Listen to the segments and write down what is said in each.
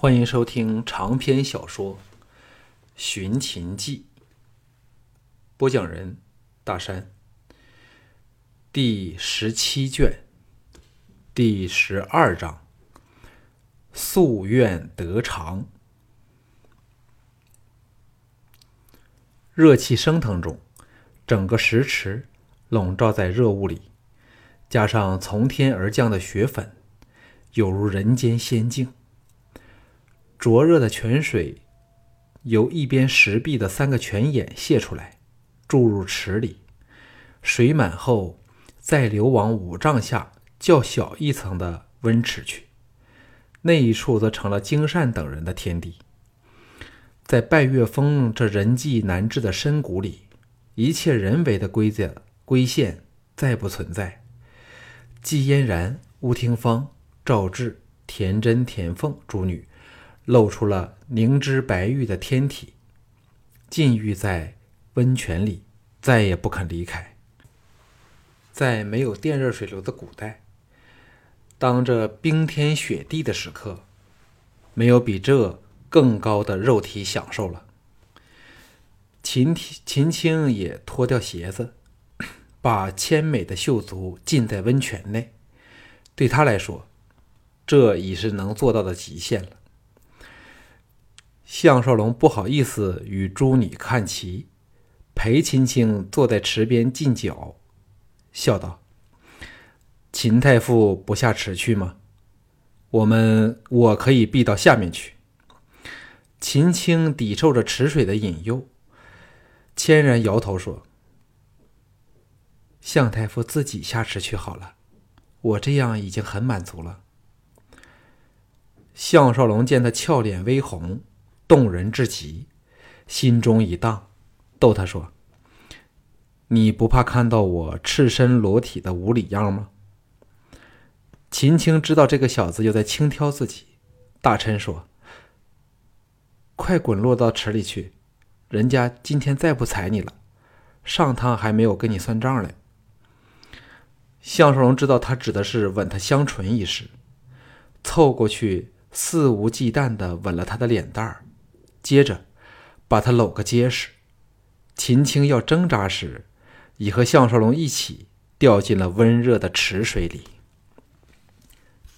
欢迎收听长篇小说《寻秦记》，播讲人：大山。第十七卷，第十二章：夙愿得偿。热气升腾中，整个石池笼罩在热雾里，加上从天而降的雪粉，有如人间仙境。灼热的泉水由一边石壁的三个泉眼泄出来，注入池里。水满后，再流往五丈下较小一层的温池去。那一处则成了金善等人的天地。在拜月峰这人迹难至的深谷里，一切人为的规则规限再不存在。季嫣然、吴廷芳、赵志、田真、田凤诸女。露出了凝脂白玉的天体，浸浴在温泉里，再也不肯离开。在没有电热水流的古代，当这冰天雪地的时刻，没有比这更高的肉体享受了。秦秦青也脱掉鞋子，把纤美的秀足浸在温泉内，对他来说，这已是能做到的极限了。项少龙不好意思与诸女看齐，陪秦青坐在池边浸脚，笑道：“秦太傅不下池去吗？我们我可以避到下面去。”秦青抵受着池水的引诱，谦然摇头说：“向太傅自己下池去好了，我这样已经很满足了。”项少龙见他俏脸微红。动人至极，心中一荡，逗他说：“你不怕看到我赤身裸体的无礼样吗？”秦青知道这个小子又在轻佻自己，大臣说：“快滚落到池里去！人家今天再不睬你了，上趟还没有跟你算账嘞。”项少龙知道他指的是吻他香唇一事，凑过去肆无忌惮的吻了他的脸蛋儿。接着，把他搂个结实。秦青要挣扎时，已和项少龙一起掉进了温热的池水里。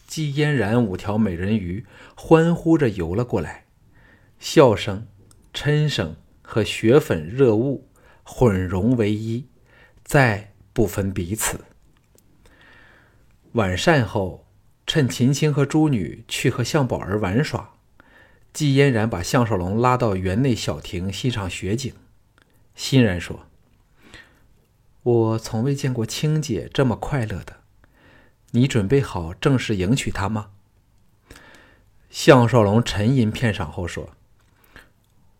季嫣然五条美人鱼欢呼着游了过来，笑声、嗔声和雪粉热雾混融为一，再不分彼此。晚膳后，趁秦青和朱女去和向宝儿玩耍。季嫣然把项少龙拉到园内小亭欣赏雪景，欣然说：“我从未见过青姐这么快乐的。你准备好正式迎娶她吗？”项少龙沉吟片晌后说：“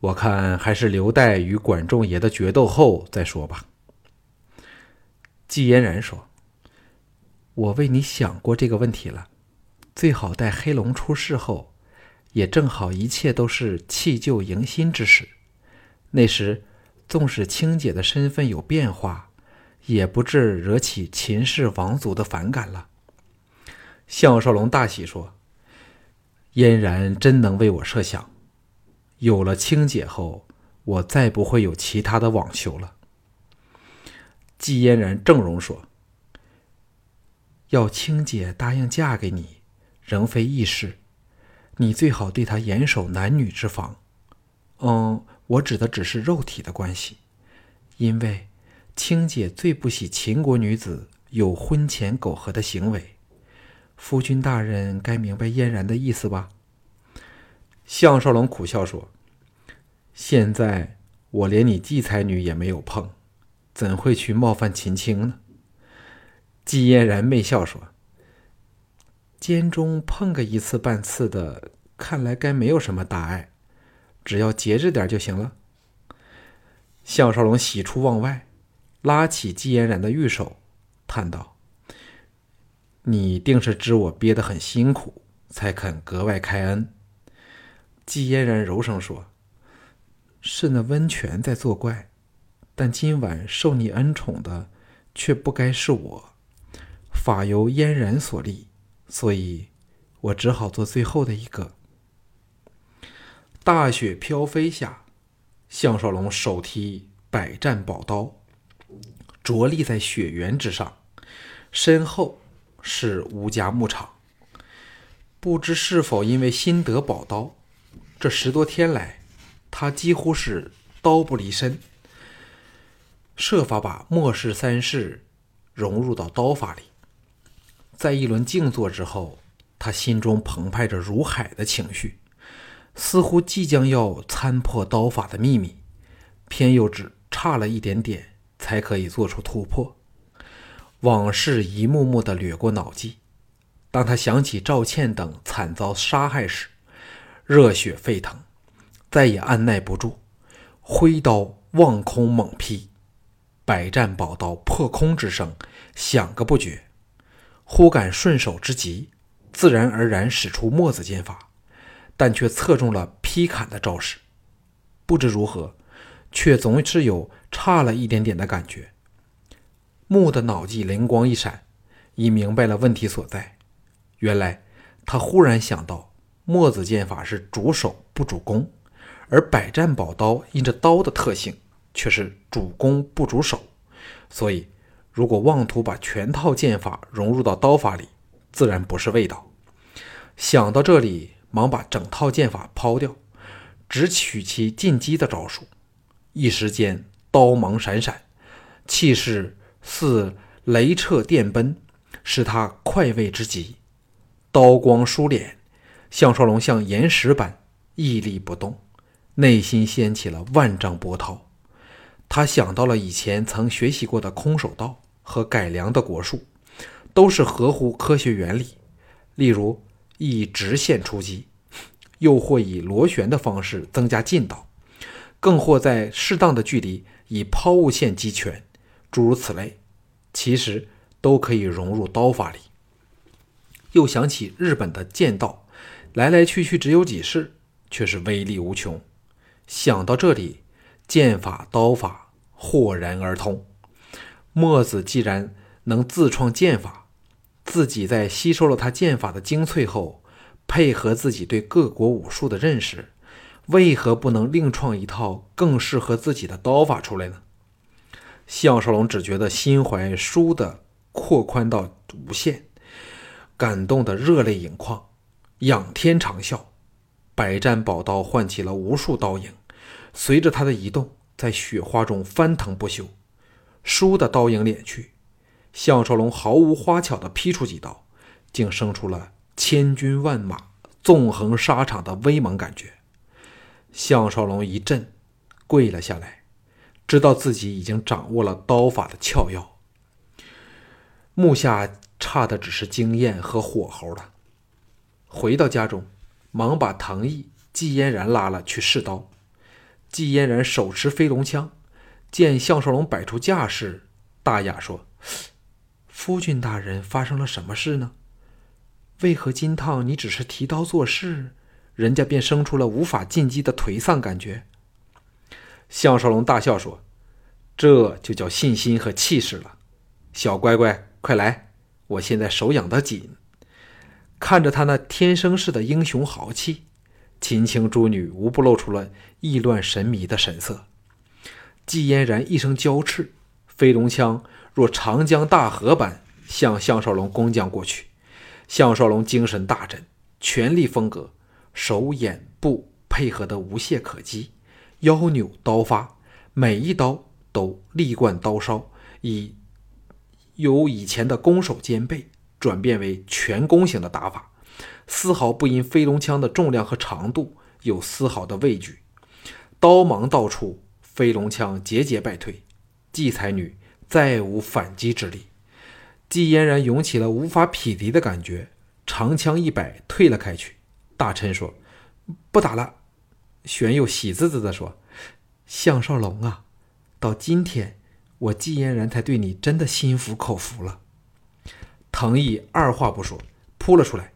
我看还是留待与管仲爷的决斗后再说吧。”季嫣然说：“我为你想过这个问题了，最好待黑龙出世后。”也正好，一切都是弃旧迎新之时。那时，纵使青姐的身份有变化，也不至惹起秦氏王族的反感了。项少龙大喜说：“嫣然真能为我设想，有了青姐后，我再不会有其他的网求了。”季嫣然正容说：“要青姐答应嫁给你，仍非易事。”你最好对他严守男女之防。嗯，我指的只是肉体的关系，因为青姐最不喜秦国女子有婚前苟合的行为。夫君大人该明白嫣然的意思吧？项少龙苦笑说：“现在我连你季才女也没有碰，怎会去冒犯秦青呢？”季嫣然媚笑说。间中碰个一次半次的，看来该没有什么大碍，只要节制点就行了。项少龙喜出望外，拉起季嫣然的玉手，叹道：“你定是知我憋得很辛苦，才肯格外开恩。”季嫣然柔声说：“是那温泉在作怪，但今晚受你恩宠的，却不该是我，法由嫣然所立。”所以，我只好做最后的一个。大雪飘飞下，项少龙手提百战宝刀，着立在雪原之上，身后是吴家牧场。不知是否因为新得宝刀，这十多天来，他几乎是刀不离身，设法把末世三世融入到刀法里。在一轮静坐之后，他心中澎湃着如海的情绪，似乎即将要参破刀法的秘密，偏又只差了一点点才可以做出突破。往事一幕幕的掠过脑际。当他想起赵倩等惨遭杀害时，热血沸腾，再也按耐不住，挥刀望空猛劈，百战宝刀破空之声响个不绝。忽感顺手之极，自然而然使出墨子剑法，但却侧中了劈砍的招式。不知如何，却总是有差了一点点的感觉。木的脑际灵光一闪，已明白了问题所在。原来他忽然想到，墨子剑法是主手不主攻，而百战宝刀因着刀的特性却是主攻不主守，所以如果妄图把全套剑法融入到刀法里，自然不是味道。想到这里，忙把整套剑法抛掉，只取其进击的招数。一时间，刀芒闪闪，气势似雷掣电奔，使他快慰之极。刀光疏敛，项少龙像岩石般屹立不动，内心掀起了万丈波涛。他想到了以前曾学习过的空手道和改良的国术，都是合乎科学原理。例如以直线出击，又或以螺旋的方式增加劲道，更或在适当的距离以抛物线击拳，诸如此类，其实都可以融入刀法里。又想起日本的剑道，来来去去只有几式，却是威力无穷。想到这里，剑法刀法豁然而通。墨子既然能自创剑法，自己在吸收了他剑法的精粹后，配合自己对各国武术的认识，为何不能另创一套更适合自己的刀法出来呢？项少龙只觉得心怀舒的扩宽到无限。感动得热泪盈眶，仰天长啸。百战宝刀唤起了无数刀影，随着他的移动，在雪花中翻腾不休。输的刀影敛去，项少龙毫无花巧地劈出几刀，竟生出了千军万马纵横沙场的威猛感觉。项少龙一震，跪了下来，知道自己已经掌握了刀法的窍要。目下。差的只是经验和火候了。回到家中，忙把藤毅、季嫣然拉了去试刀。季嫣然手持飞龙枪，见项少龙摆出架势，大雅说：“夫君大人，发生了什么事呢？为何金趟你只是提刀做事，人家便生出了无法进击的颓丧感觉？”项少龙大笑说：“这就叫信心和气势了。小乖乖，快来！”我现在手痒得紧，看着他那天生似的英雄豪气，秦青诸女无不露出了意乱神迷的神色。季嫣然一声娇斥，飞龙枪若长江大河般向项少龙攻将过去。项少龙精神大振，全力风格，手眼步配合得无懈可击，腰扭刀发，每一刀都力贯刀梢，以。由以前的攻守兼备转变为全攻型的打法，丝毫不因飞龙枪的重量和长度有丝毫的畏惧。刀芒到处，飞龙枪节节败退，季才女再无反击之力。季嫣然涌起了无法匹敌的感觉，长枪一摆，退了开去。大臣说：“不打了。”玄佑喜滋滋地说：“项少龙啊，到今天。”我季嫣然才对你真的心服口服了。藤毅二话不说，扑了出来，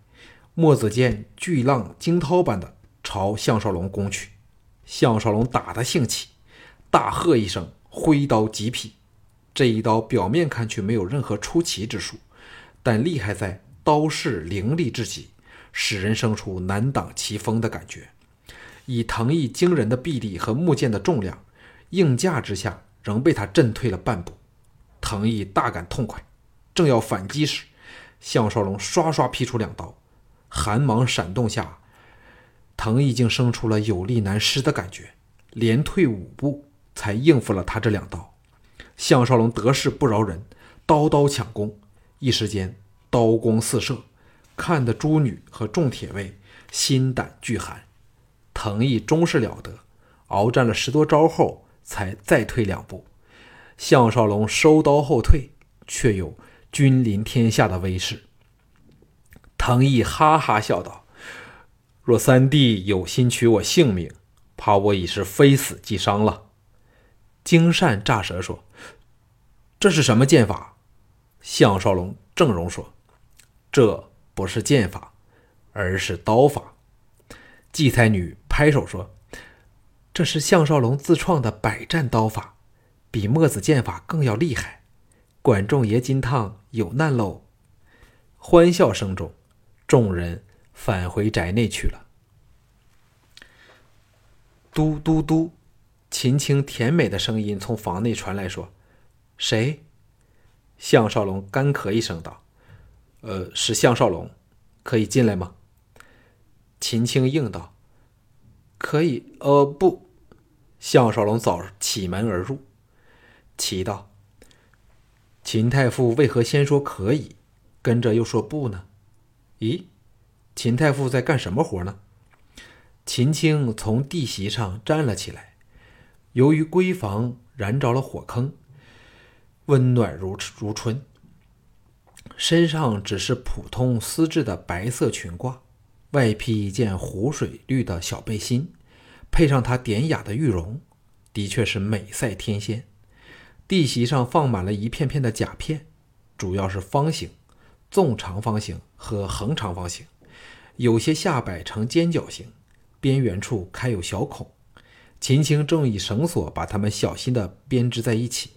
墨子剑巨浪惊涛般的朝项少龙攻去。项少龙打得兴起，大喝一声，挥刀急劈。这一刀表面看去没有任何出奇之处，但厉害在刀势凌厉至极，使人生出难挡其锋的感觉。以藤毅惊人的臂力和木剑的重量，硬架之下，仍被他震退了半步。藤毅大感痛快，正要反击时，项少龙刷刷劈出两刀，寒芒闪动下，藤毅竟生出了有力难施的感觉，连退五步才应付了他这两刀。项少龙得势不饶人，刀刀抢攻，一时间刀光四射，看得诸女和众铁卫心胆俱寒。藤毅终是了得，鏖战了十多招后，才再退两步。项少龙收刀后退，却有君临天下的威势。藤毅哈哈笑道：“若三弟有心取我性命，怕我已是非死即伤了。”金善乍舌说：“这是什么剑法？”项少龙正容说：“这不是剑法，而是刀法。”季才女拍手说：“这是项少龙自创的百战刀法。”比墨子剑法更要厉害，管仲爷金汤有难喽！欢笑声中，众人返回宅内去了。嘟嘟嘟，秦青甜美的声音从房内传来，说：“谁？”项少龙干咳一声道：“呃，是项少龙，可以进来吗？”秦青应道：“可以。”呃，不。项少龙早启门而入。奇道：“秦太傅为何先说可以，跟着又说不呢？咦，秦太傅在干什么活呢？”秦青从地席上站了起来，由于闺房燃着了火坑，温暖如如春，身上只是普通丝质的白色裙褂，外披一件湖水绿的小背心，配上她典雅的玉容，的确是美赛天仙。地席上放满了一片片的甲片，主要是方形、纵长方形和横长方形，有些下摆呈尖角形，边缘处开有小孔。秦青正以绳索把它们小心地编织在一起，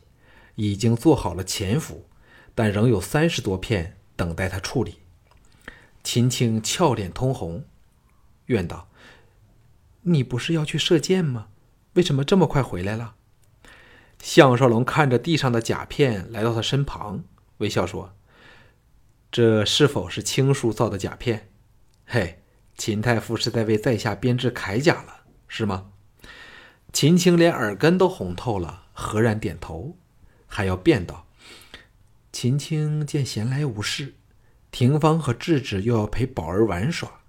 已经做好了潜伏，但仍有三十多片等待他处理。秦青俏脸通红，怨道：“你不是要去射箭吗？为什么这么快回来了？”项少龙看着地上的甲片，来到他身旁，微笑说：“这是否是青叔造的甲片？嘿，秦太傅是在为在下编制铠甲了，是吗？”秦青连耳根都红透了，赫然点头，还要辩道：“秦青见闲来无事，廷芳和智智又要陪宝儿玩耍，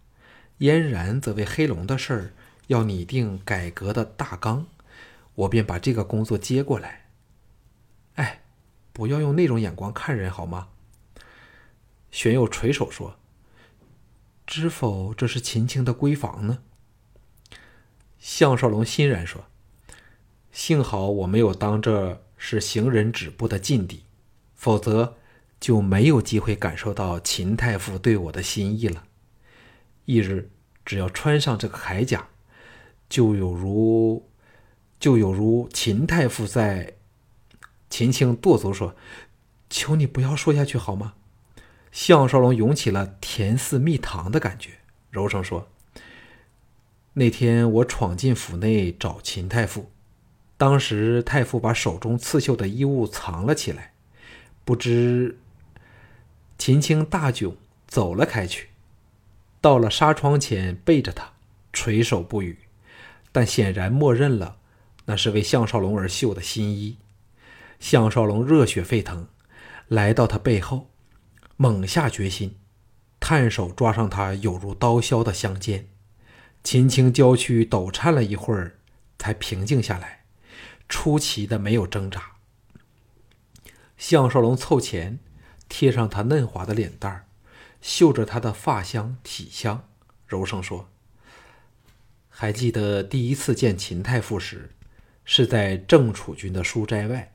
嫣然则为黑龙的事儿要拟定改革的大纲。”我便把这个工作接过来。哎，不要用那种眼光看人好吗？玄佑垂手说：“知否，这是秦青的闺房呢。”项少龙欣然说：“幸好我没有当这是行人止步的禁地，否则就没有机会感受到秦太傅对我的心意了。翌日，只要穿上这个铠甲，就有如……”就有如秦太傅在，秦青跺足说：“求你不要说下去好吗？”项少龙涌起了甜似蜜糖的感觉，柔声说：“那天我闯进府内找秦太傅，当时太傅把手中刺绣的衣物藏了起来，不知……”秦青大窘，走了开去，到了纱窗前，背着他，垂首不语，但显然默认了。那是为项少龙而绣的新衣，项少龙热血沸腾，来到他背后，猛下决心，探手抓上他有如刀削的香肩。秦青娇躯抖颤了一会儿，才平静下来，出奇的没有挣扎。项少龙凑前，贴上他嫩滑的脸蛋儿，嗅着他的发香体香，柔声说：“还记得第一次见秦太傅时？”是在郑楚军的书斋外，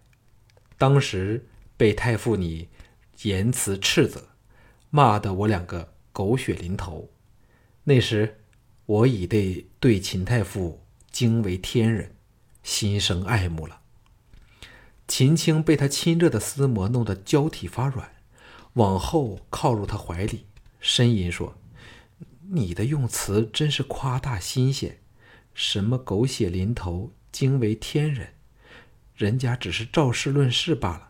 当时被太傅你言辞斥责，骂得我两个狗血淋头。那时我已对对秦太傅惊为天人，心生爱慕了。秦青被他亲热的丝膜弄得娇体发软，往后靠入他怀里，呻吟说：“你的用词真是夸大新鲜，什么狗血淋头，惊为天人。人家只是照事论事罢了，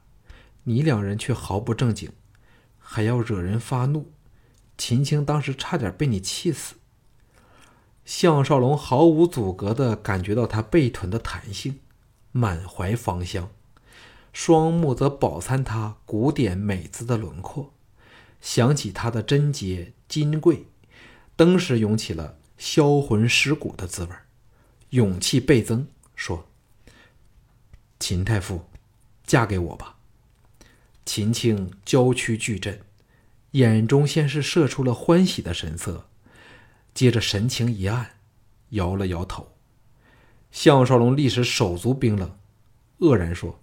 你两人却毫不正经，还要惹人发怒。秦青当时差点被你气死。项少龙毫无阻隔地感觉到他背臀的弹性，满怀芳香，双目则饱餐他古典美姿的轮廓，想起他的贞洁金贵，登时涌起了销魂蚀骨的滋味，勇气倍增，说。秦太傅，嫁给我吧。秦青娇躯巨震，眼中先是射出了欢喜的神色，接着神情一暗，摇了摇头。项少龙立时手足冰冷，愕然说：“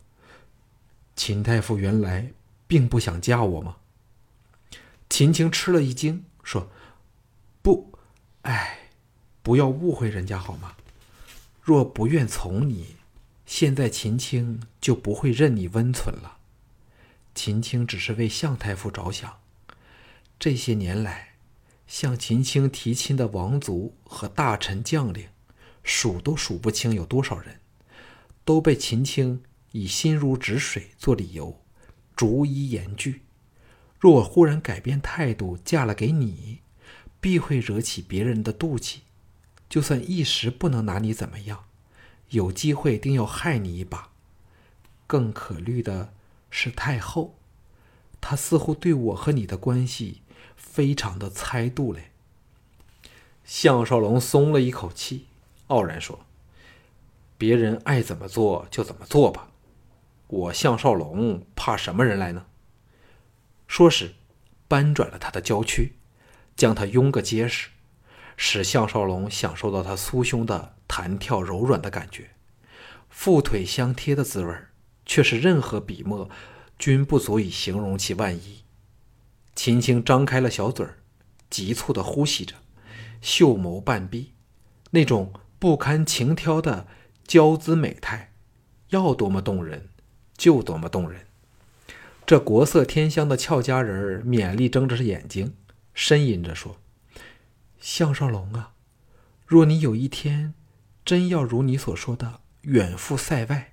秦太傅原来并不想嫁我吗？”秦青吃了一惊，说：“不，哎，不要误会人家好吗？若不愿从你。”现在秦青就不会任你温存了。秦青只是为向太傅着想。这些年来，向秦青提亲的王族和大臣将领，数都数不清有多少人，都被秦青以心如止水做理由，逐一严拒。若我忽然改变态度，嫁了给你，必会惹起别人的妒忌。就算一时不能拿你怎么样。有机会定要害你一把。更可虑的是太后，她似乎对我和你的关系非常的猜度嘞。项少龙松了一口气，傲然说：“别人爱怎么做就怎么做吧，我项少龙怕什么人来呢？”说时，扳转了他的娇躯，将他拥个结实，使项少龙享受到他酥胸的。弹跳柔软的感觉，腹腿相贴的滋味却是任何笔墨均不足以形容其万一。秦青张开了小嘴儿，急促的呼吸着，秀眸半闭，那种不堪情挑的娇姿美态，要多么动人就多么动人。这国色天香的俏佳人勉力睁着眼睛，呻吟着说：“项少龙啊，若你有一天……”真要如你所说的远赴塞外，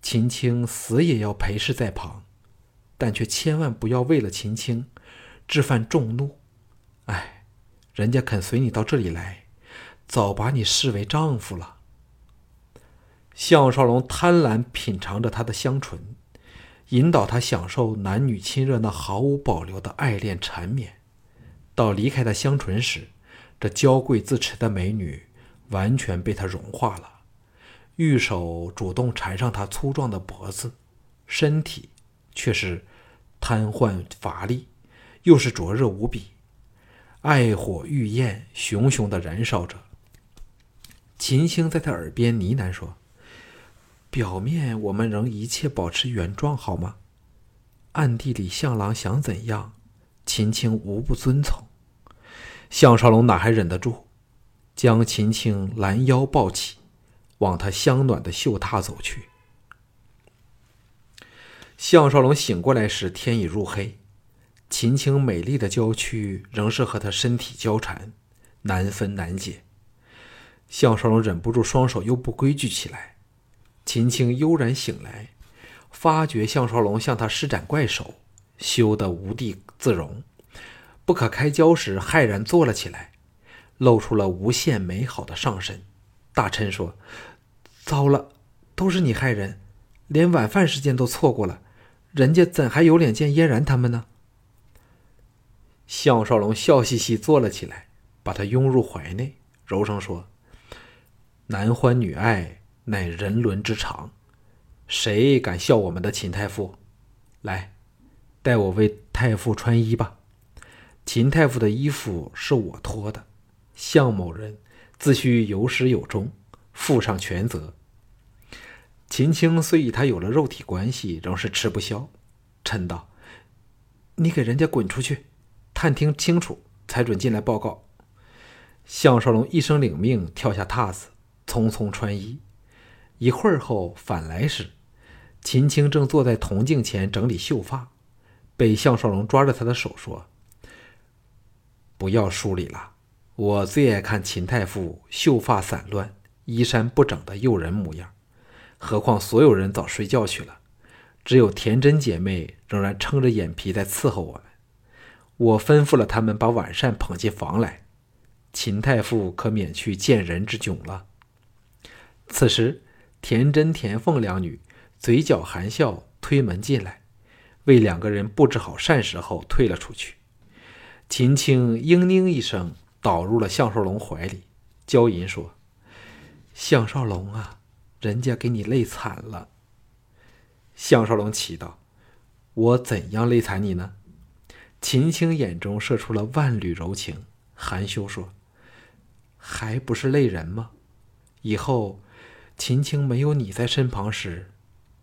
秦青死也要陪侍在旁，但却千万不要为了秦青，致犯众怒。哎，人家肯随你到这里来，早把你视为丈夫了。项少龙贪婪品尝着她的香唇，引导她享受男女亲热那毫无保留的爱恋缠绵。到离开她香唇时，这娇贵自持的美女。完全被他融化了，玉手主动缠上他粗壮的脖子，身体却是瘫痪乏力，又是灼热无比，爱火欲焰，熊熊的燃烧着。秦青在他耳边呢喃说：“表面我们仍一切保持原状，好吗？暗地里向郎想怎样，秦青无不遵从。”项少龙哪还忍得住？将秦青拦腰抱起，往他香暖的绣榻走去。项少龙醒过来时，天已入黑，秦青美丽的娇躯仍是和他身体交缠，难分难解。项少龙忍不住双手又不规矩起来。秦青悠然醒来，发觉项少龙向他施展怪手，羞得无地自容，不可开交时，骇然坐了起来。露出了无限美好的上身，大琛说：“糟了，都是你害人，连晚饭时间都错过了，人家怎还有脸见嫣然他们呢？”项少龙笑嘻嘻坐了起来，把她拥入怀内，柔声说：“男欢女爱乃人伦之常，谁敢笑我们的秦太傅？来，带我为太傅穿衣吧。秦太傅的衣服是我脱的。”向某人自需有始有终，负上全责。秦青虽与他有了肉体关系，仍是吃不消，嗔道：“你给人家滚出去，探听清楚才准进来报告。”项少龙一声领命，跳下榻子，匆匆穿衣。一会儿后返来时，秦青正坐在铜镜前整理秀发，被项少龙抓着他的手说：“不要梳理了。”我最爱看秦太傅秀发散乱，衣衫不整的诱人模样。何况所有人早睡觉去了，只有田真姐妹仍然撑着眼皮在伺候我们。我吩咐了他们把晚膳捧进房来，秦太傅可免去见人之窘了。此时，田真、田凤两女嘴角含笑推门进来，为两个人布置好膳食后退了出去。秦青嘤咛一声，倒入了项少龙怀里，娇吟说：“项少龙啊，人家给你累惨了。”项少龙奇道：“我怎样累惨你呢？”秦青眼中射出了万缕柔情，含羞说：“还不是累人吗？以后秦青没有你在身旁时，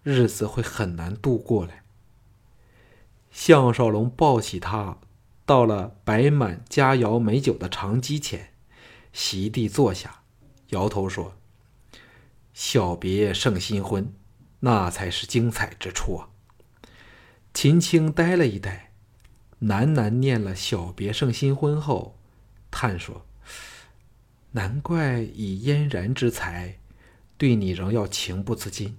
日子会很难度过嘞。”项少龙抱起她，到了摆满佳肴美酒的长机前，席地坐下，摇头说：“小别胜新婚，那才是精彩之处啊！”秦青呆了一呆。喃喃念了“小别胜新婚”后，叹说：“难怪以嫣然之才，对你仍要情不自禁。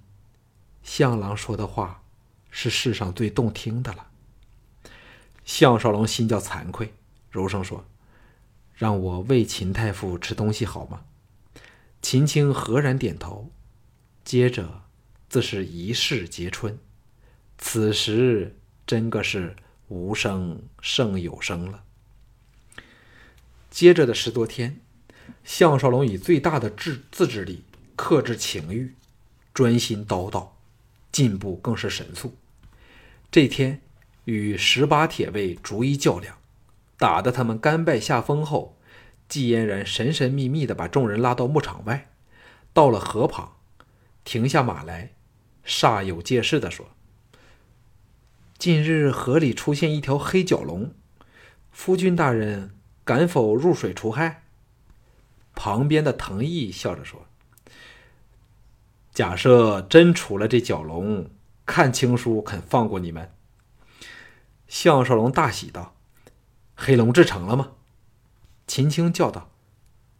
向郎说的话，是世上最动听的了。”项少龙心叫惭愧，柔声说：“让我喂秦太傅吃东西好吗？”秦青赫然点头，接着自是一世结春。此时真个是。无声胜有声了。接着的十多天，项少龙以最大的自自制力克制情欲，专心叨叨，进步更是神速。这天与十八铁卫逐一较量，打得他们甘拜下风后，季嫣然神神秘秘地把众人拉到牧场外，到了河旁，停下马来，煞有介事地说。近日河里出现一条黑角龙，夫君大人敢否入水除害？旁边的藤毅笑着说：“假设真除了这角龙，看青叔肯放过你们？”项少龙大喜道：“黑龙治成了吗？”秦青叫道：“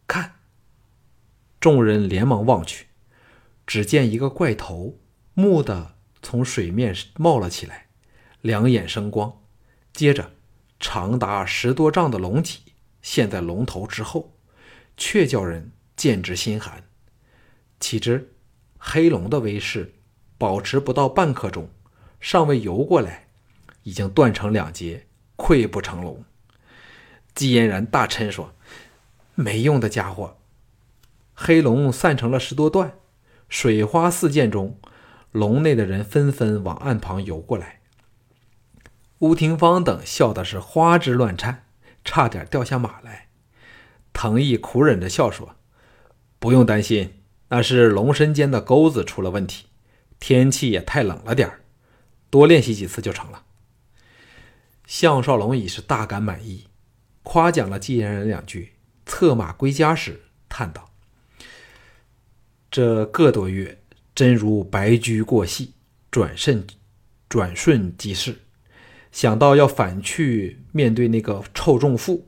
看！”众人连忙望去，只见一个怪头蓦地从水面冒了起来。两眼生光，接着长达十多丈的龙脊现在龙头之后，却叫人见之心寒。岂知黑龙的威势保持不到半刻钟，尚未游过来，已经断成两截，溃不成龙。季嫣然大嗔说：“没用的家伙！”黑龙散成了十多段，水花四溅中，笼内的人纷纷往岸旁游过来。吴廷芳等笑的是花枝乱颤，差点掉下马来。藤毅苦忍着笑说：“不用担心，那是龙身间的钩子出了问题。天气也太冷了点，多练习几次就成了。”项少龙已是大感满意，夸奖了纪嫣然两句，策马归家时叹道：“这个多月真如白驹过隙，转瞬转瞬即逝。”想到要反去面对那个臭重妇，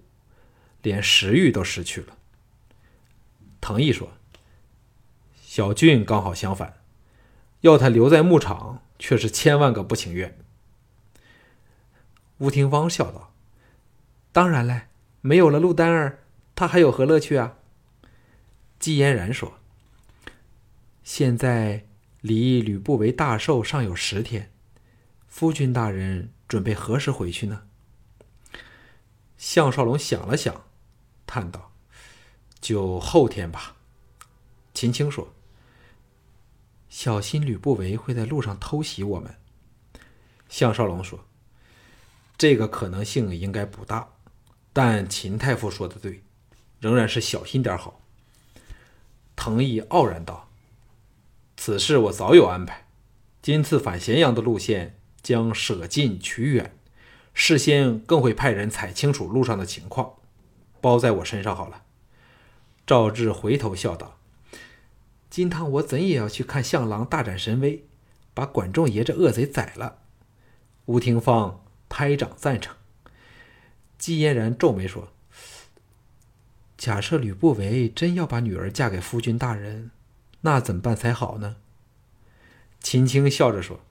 连食欲都失去了。藤毅说：“小俊刚好相反，要他留在牧场，却是千万个不情愿。”吴廷芳笑道：“当然嘞，没有了陆丹儿，他还有何乐趣啊？”季嫣然说：“现在离吕不韦大寿尚有十天，夫君大人。”准备何时回去呢？项少龙想了想，叹道：“就后天吧。”秦青说：“小心吕不韦会在路上偷袭我们。”项少龙说：“这个可能性应该不大，但秦太傅说的对，仍然是小心点好。”藤毅傲然道：“此事我早有安排，今次返咸阳的路线。”将舍近取远，事先更会派人采清楚路上的情况，包在我身上好了。赵志回头笑道：“金汤，我怎也要去看相郎大展神威，把管仲爷这恶贼宰了。”吴廷芳拍掌赞成。季嫣然皱眉说：“假设吕不韦真要把女儿嫁给夫君大人，那怎么办才好呢？秦青笑着说：“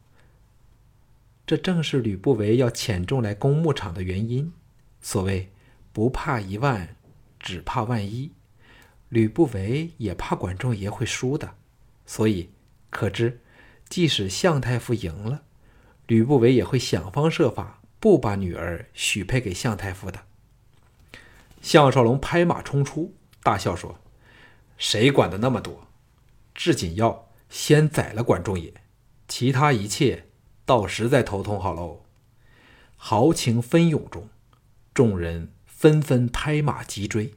这正是吕不韦要遣众来攻牧场的原因。所谓‘不怕一万，只怕万一’，吕不韦也怕管仲爷会输的。所以，可知，即使向太傅赢了，吕不韦也会想方设法不把女儿许配给向太傅的。”项少龙拍马冲出，大笑说：“谁管的那么多？至紧要先宰了管仲也。”其他一切，到时再头痛好喽。豪情纷涌中，众人纷纷拍马急追，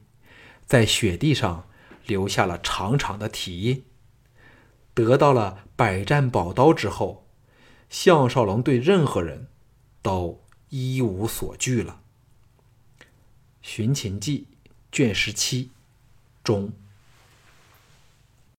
在雪地上留下了长长的蹄印。得到了百战宝刀之后，项少龙对任何人都一无所惧了。《寻秦记》卷十七，中。